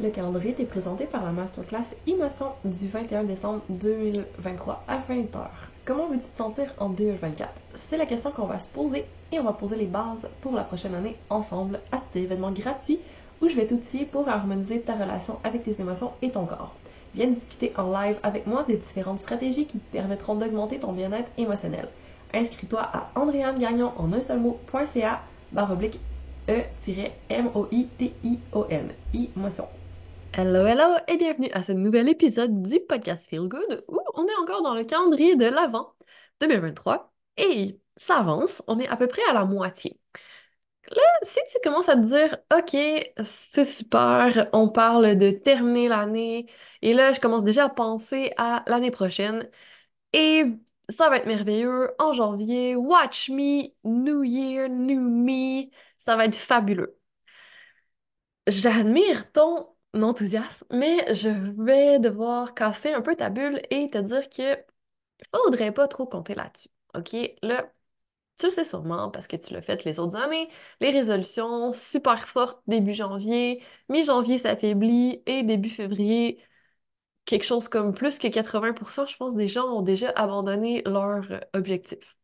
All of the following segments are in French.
Le calendrier est présenté par la masterclass Émotion du 21 décembre 2023 à 20h. Comment veux-tu te sentir en 2024? C'est la question qu'on va se poser et on va poser les bases pour la prochaine année ensemble à cet événement gratuit où je vais t'outiller pour harmoniser ta relation avec tes émotions et ton corps. Viens discuter en live avec moi des différentes stratégies qui te permettront d'augmenter ton bien-être émotionnel. Inscris-toi à andréanegagnon en un seul mot.ca barre oblique E-M-O-I-T-I-O-N. Emotion. Hello, hello et bienvenue à ce nouvel épisode du podcast Feel Good où on est encore dans le calendrier de l'Avent 2023 et ça avance, on est à peu près à la moitié. Là, si tu commences à te dire, OK, c'est super, on parle de terminer l'année, et là, je commence déjà à penser à l'année prochaine, et ça va être merveilleux en janvier, watch me, New Year, New Me, ça va être fabuleux. J'admire ton enthousiasme, mais je vais devoir casser un peu ta bulle et te dire que faudrait pas trop compter là-dessus. OK? Là, tu le sais sûrement parce que tu l'as fait les autres années. Les résolutions super fortes début janvier, mi-janvier s'affaiblit et début février, quelque chose comme plus que 80%, je pense, des gens ont déjà abandonné leur objectif.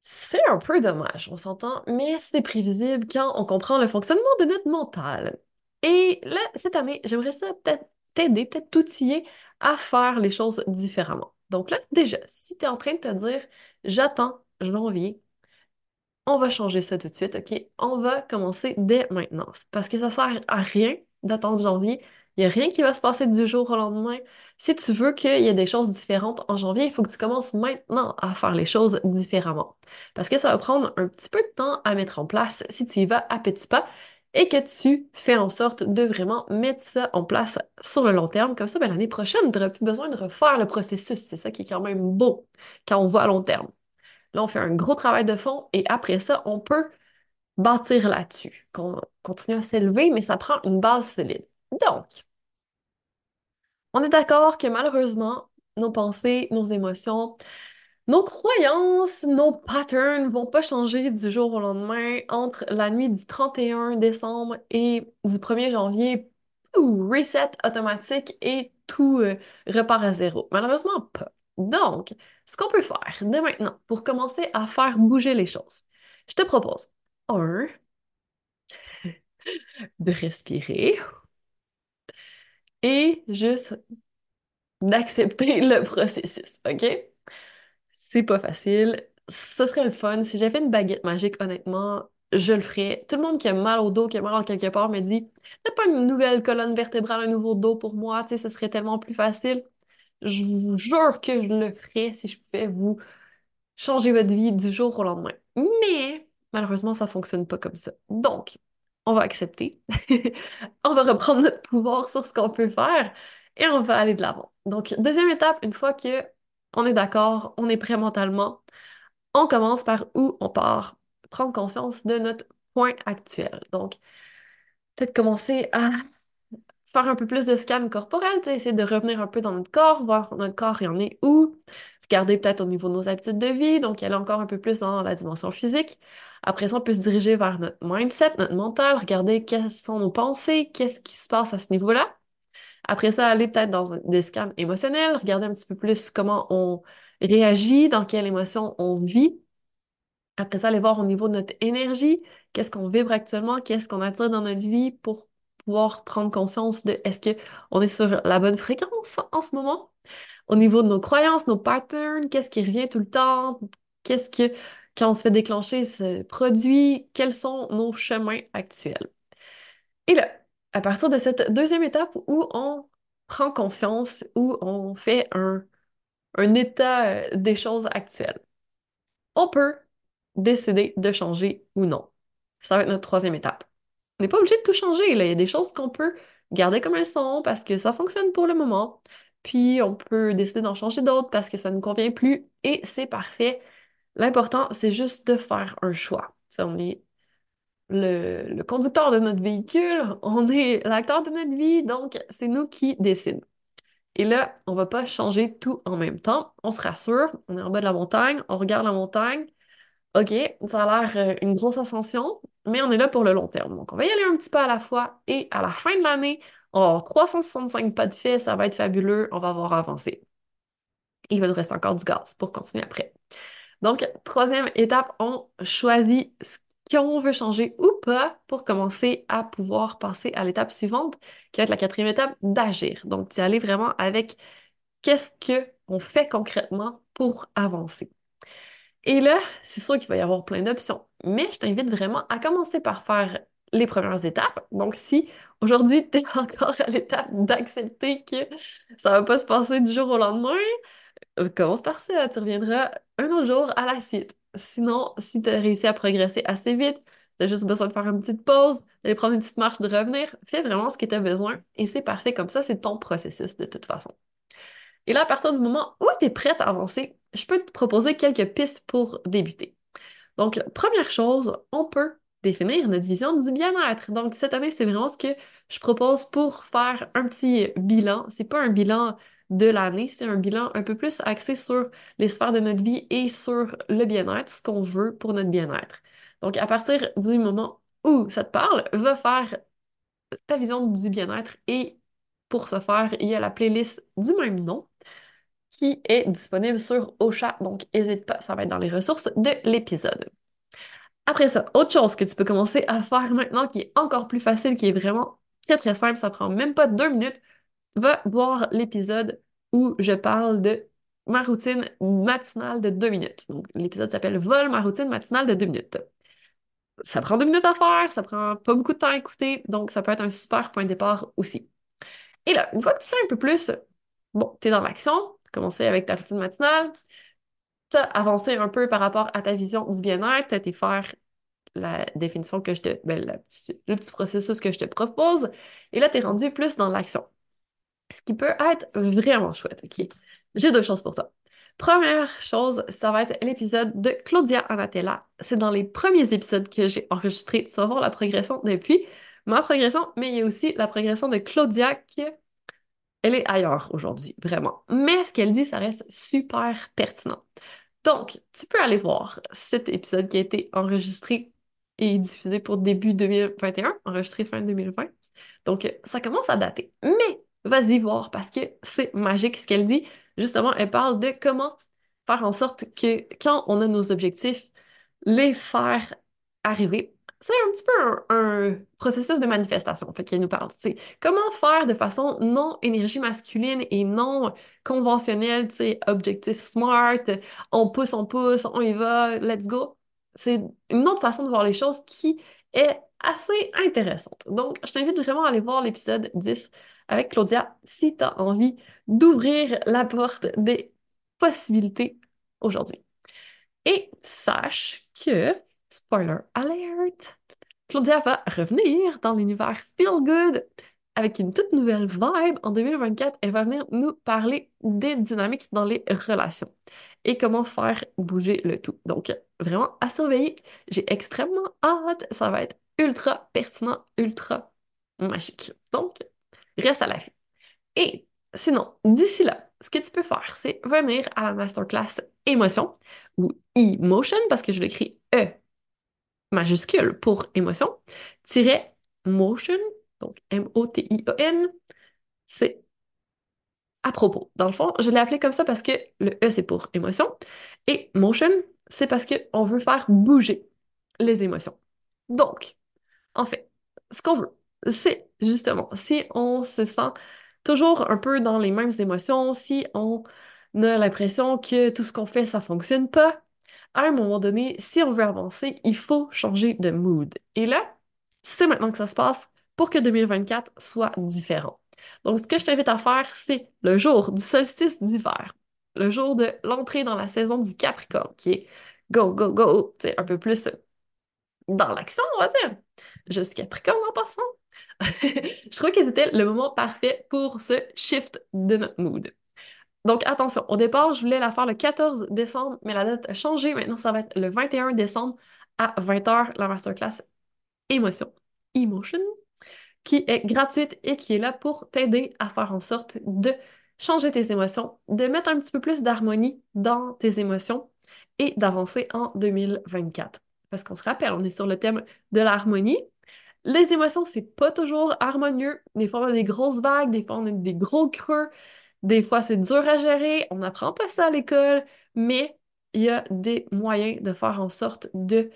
C'est un peu dommage, on s'entend, mais c'est prévisible quand on comprend le fonctionnement de notre mental. Et là, cette année, j'aimerais ça t'aider, peut-être t'outiller à faire les choses différemment. Donc là, déjà, si tu es en train de te dire, j'attends janvier, on va changer ça tout de suite, OK? On va commencer dès maintenant. Parce que ça sert à rien d'attendre janvier. Il n'y a rien qui va se passer du jour au lendemain. Si tu veux qu'il y ait des choses différentes en janvier, il faut que tu commences maintenant à faire les choses différemment. Parce que ça va prendre un petit peu de temps à mettre en place si tu y vas à petits pas et que tu fais en sorte de vraiment mettre ça en place sur le long terme. Comme ça, ben, l'année prochaine, tu n'auras plus besoin de refaire le processus. C'est ça qui est quand même beau quand on voit à long terme. Là, on fait un gros travail de fond et après ça, on peut bâtir là-dessus, continuer à s'élever, mais ça prend une base solide. Donc, on est d'accord que malheureusement, nos pensées, nos émotions, nos croyances, nos patterns vont pas changer du jour au lendemain entre la nuit du 31 décembre et du 1er janvier. Reset automatique et tout euh, repart à zéro. Malheureusement pas. Donc, ce qu'on peut faire dès maintenant pour commencer à faire bouger les choses, je te propose, un, de respirer et juste d'accepter le processus, OK? C'est pas facile. Ce serait le fun. Si j'avais une baguette magique, honnêtement, je le ferais. Tout le monde qui a mal au dos, qui a mal en quelque part, me dit T'as pas une nouvelle colonne vertébrale, un nouveau dos pour moi, tu sais, ce serait tellement plus facile. Je vous jure que je le ferais si je pouvais vous changer votre vie du jour au lendemain. Mais malheureusement, ça fonctionne pas comme ça. Donc, on va accepter. on va reprendre notre pouvoir sur ce qu'on peut faire et on va aller de l'avant. Donc, deuxième étape, une fois que on est d'accord, on est prêt mentalement, on commence par où on part. Prendre conscience de notre point actuel. Donc, peut-être commencer à faire un peu plus de scan corporel, essayer de revenir un peu dans notre corps, voir notre corps il en est où, regarder peut-être au niveau de nos habitudes de vie, donc aller encore un peu plus dans la dimension physique. Après ça, on peut se diriger vers notre mindset, notre mental, regarder quelles sont nos pensées, qu'est-ce qui se passe à ce niveau-là. Après ça, aller peut-être dans des scans émotionnels, regarder un petit peu plus comment on réagit, dans quelle émotion on vit. Après ça, aller voir au niveau de notre énergie, qu'est-ce qu'on vibre actuellement, qu'est-ce qu'on attire dans notre vie pour pouvoir prendre conscience de est-ce que on est sur la bonne fréquence en ce moment? Au niveau de nos croyances, nos patterns, qu'est-ce qui revient tout le temps? Qu'est-ce que, quand on se fait déclencher ce produit, quels sont nos chemins actuels? Et là, à partir de cette deuxième étape où on prend conscience, où on fait un, état euh, des choses actuelles, on peut décider de changer ou non. Ça va être notre troisième étape. On n'est pas obligé de tout changer. Il y a des choses qu'on peut garder comme elles sont parce que ça fonctionne pour le moment. Puis on peut décider d'en changer d'autres parce que ça ne nous convient plus et c'est parfait. L'important, c'est juste de faire un choix. Ça, on est le, conducteur de notre véhicule, on est l'acteur de notre vie, donc c'est nous qui décidons. Et là, on va pas changer tout en même temps. On se rassure, on est en bas de la montagne, on regarde la montagne. OK, ça a l'air euh, une grosse ascension, mais on est là pour le long terme. Donc, on va y aller un petit peu à la fois et à la fin de l'année, on va avoir 365 pas de fait, ça va être fabuleux, on va avoir avancé. Il va nous rester encore du gaz pour continuer après. Donc, troisième étape, on choisit ce qu'on veut changer ou pas pour commencer à pouvoir passer à l'étape suivante, qui va être la quatrième étape, d'agir. Donc, d'y aller vraiment avec qu'est-ce qu'on fait concrètement pour avancer. Et là, c'est sûr qu'il va y avoir plein d'options, mais je t'invite vraiment à commencer par faire les premières étapes. Donc, si aujourd'hui, tu es encore à l'étape d'accepter que ça va pas se passer du jour au lendemain, euh, commence par ça, tu reviendras un autre jour à la suite. Sinon, si tu as réussi à progresser assez vite, tu as juste besoin de faire une petite pause, d'aller prendre une petite marche, de revenir, fais vraiment ce que tu as besoin et c'est parfait comme ça, c'est ton processus de toute façon. Et là, à partir du moment où tu es prête à avancer, je peux te proposer quelques pistes pour débuter. Donc, première chose, on peut définir notre vision du bien-être. Donc, cette année, c'est vraiment ce que je propose pour faire un petit bilan. C'est pas un bilan de l'année. C'est un bilan un peu plus axé sur les sphères de notre vie et sur le bien-être, ce qu'on veut pour notre bien-être. Donc, à partir du moment où ça te parle, va faire ta vision du bien-être et pour ce faire, il y a la playlist du même nom qui est disponible sur Ocha, donc n'hésite pas, ça va être dans les ressources de l'épisode. Après ça, autre chose que tu peux commencer à faire maintenant qui est encore plus facile, qui est vraiment très très simple, ça prend même pas deux minutes, va voir l'épisode où je parle de ma routine matinale de deux minutes. Donc, l'épisode s'appelle Vol ma routine matinale de deux minutes. Ça prend deux minutes à faire, ça prend pas beaucoup de temps à écouter, donc ça peut être un super point de départ aussi. Et là, une fois que tu sais un peu plus, bon, t'es dans l'action, commencer avec ta routine matinale, t'as avancé un peu par rapport à ta vision du bien-être, t'as été faire la définition que je te, ben, le petit processus que je te propose, et là, t'es rendu plus dans l'action. Ce qui peut être vraiment chouette, OK? J'ai deux choses pour toi. Première chose, ça va être l'épisode de Claudia Anatella. C'est dans les premiers épisodes que j'ai enregistrés. Tu vas voir la progression depuis ma progression, mais il y a aussi la progression de Claudia qui, elle est ailleurs aujourd'hui, vraiment. Mais ce qu'elle dit, ça reste super pertinent. Donc, tu peux aller voir cet épisode qui a été enregistré et diffusé pour début 2021, enregistré fin 2020. Donc, ça commence à dater. Mais vas-y voir parce que c'est magique ce qu'elle dit. Justement, elle parle de comment faire en sorte que quand on a nos objectifs, les faire arriver. C'est un petit peu un, processus de manifestation, fait qu'elle nous parle. C'est comment faire de façon non énergie masculine et non conventionnelle, tu objectif smart, on pousse, on pousse, on y va, let's go. C'est une autre façon de voir les choses qui est assez intéressante. Donc, je t'invite vraiment à aller voir l'épisode 10 avec Claudia si tu as envie d'ouvrir la porte des possibilités aujourd'hui. Et sache que, spoiler alert, Claudia va revenir dans l'univers Feel Good avec une toute nouvelle vibe. En 2024, elle va venir nous parler des dynamiques dans les relations et comment faire bouger le tout. Donc, vraiment à surveiller. J'ai extrêmement hâte. Ça va être ultra pertinent, ultra magique. Donc, reste à l'affût. Et sinon, d'ici là, ce que tu peux faire, c'est venir à la masterclass émotion ou emotion parce que je l'écris E majuscule pour émotion, tiret motion, donc M-O-T-I-O-N, c'est à propos. Dans le fond, je l'ai appelé comme ça parce que le E c'est pour émotion et motion, c'est parce qu'on veut faire bouger les émotions. Donc, en fait, ce qu'on veut, c'est justement, si on se sent toujours un peu dans les mêmes émotions, si on a l'impression que tout ce qu'on fait, ça fonctionne pas, à un moment donné, si on veut avancer, il faut changer de mood. Et là, c'est maintenant que ça se passe pour que 2024 soit différent. Donc, ce que je t'invite à faire, c'est le jour du solstice d'hiver, le jour de l'entrée dans la saison du Capricorne, qui est go, go, go, un peu plus dans l'action, on va dire. Je suis Capricorne en passant. je trouve que c'était le moment parfait pour ce shift de notre mood. Donc attention, au départ, je voulais la faire le 14 décembre, mais la date a changé. Maintenant, ça va être le 21 décembre à 20h, la masterclass Émotion, Emotion, qui est gratuite et qui est là pour t'aider à faire en sorte de changer tes émotions, de mettre un petit peu plus d'harmonie dans tes émotions et d'avancer en 2024. Parce qu'on se rappelle, on est sur le thème de l'harmonie. Les émotions, c'est pas toujours harmonieux. Des fois, on a des grosses vagues, des fois, on a des gros creux, des fois, c'est dur à gérer. On n'apprend pas ça à l'école, mais il y a des moyens de faire en sorte de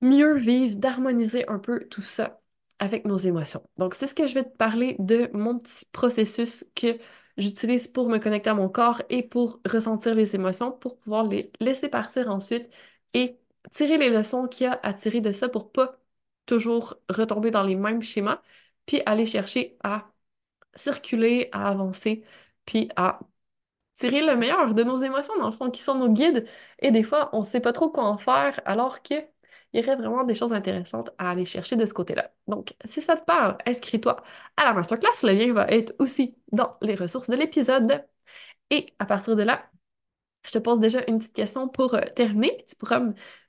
mieux vivre, d'harmoniser un peu tout ça avec nos émotions. Donc, c'est ce que je vais te parler de mon petit processus que j'utilise pour me connecter à mon corps et pour ressentir les émotions, pour pouvoir les laisser partir ensuite et tirer les leçons qu'il y a à tirer de ça pour pas toujours retomber dans les mêmes schémas, puis aller chercher à circuler, à avancer, puis à tirer le meilleur de nos émotions, dans le fond, qui sont nos guides. Et des fois, on ne sait pas trop quoi en faire, alors que il y aurait vraiment des choses intéressantes à aller chercher de ce côté-là. Donc, si ça te parle, inscris-toi à la masterclass. Le lien va être aussi dans les ressources de l'épisode. Et à partir de là, je te pose déjà une petite question pour euh, terminer. Tu pourras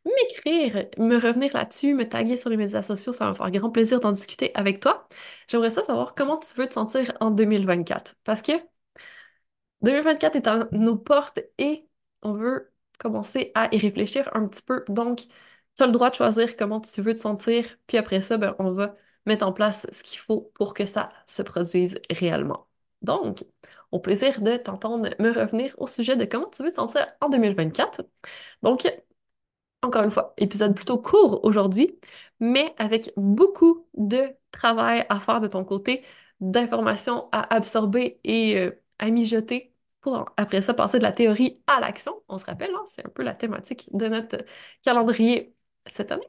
m'écrire, me revenir là-dessus, me taguer sur les médias sociaux. Ça va me faire grand plaisir d'en discuter avec toi. J'aimerais savoir comment tu veux te sentir en 2024. Parce que 2024 est à nos portes et on veut commencer à y réfléchir un petit peu. Donc, tu as le droit de choisir comment tu veux te sentir, puis après ça, ben, on va mettre en place ce qu'il faut pour que ça se produise réellement. Donc, au plaisir de t'entendre me revenir au sujet de comment tu veux te sentir en 2024. Donc, encore une fois, épisode plutôt court aujourd'hui, mais avec beaucoup de travail à faire de ton côté, d'informations à absorber et euh, à mijoter pour après ça passer de la théorie à l'action. On se rappelle, hein, c'est un peu la thématique de notre calendrier cette année.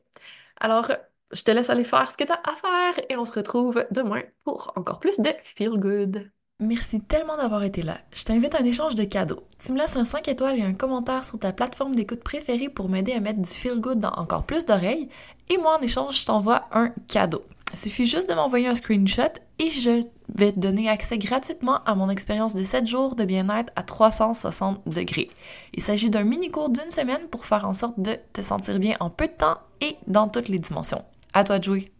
Alors, je te laisse aller faire ce que tu as à faire et on se retrouve demain pour encore plus de Feel Good. Merci tellement d'avoir été là. Je t'invite à un échange de cadeaux. Tu me laisses un 5 étoiles et un commentaire sur ta plateforme d'écoute préférée pour m'aider à mettre du feel good dans encore plus d'oreilles. Et moi, en échange, je t'envoie un cadeau. Il suffit juste de m'envoyer un screenshot et je vais te donner accès gratuitement à mon expérience de 7 jours de bien-être à 360 degrés. Il s'agit d'un mini-cours d'une semaine pour faire en sorte de te sentir bien en peu de temps et dans toutes les dimensions. À toi de jouer!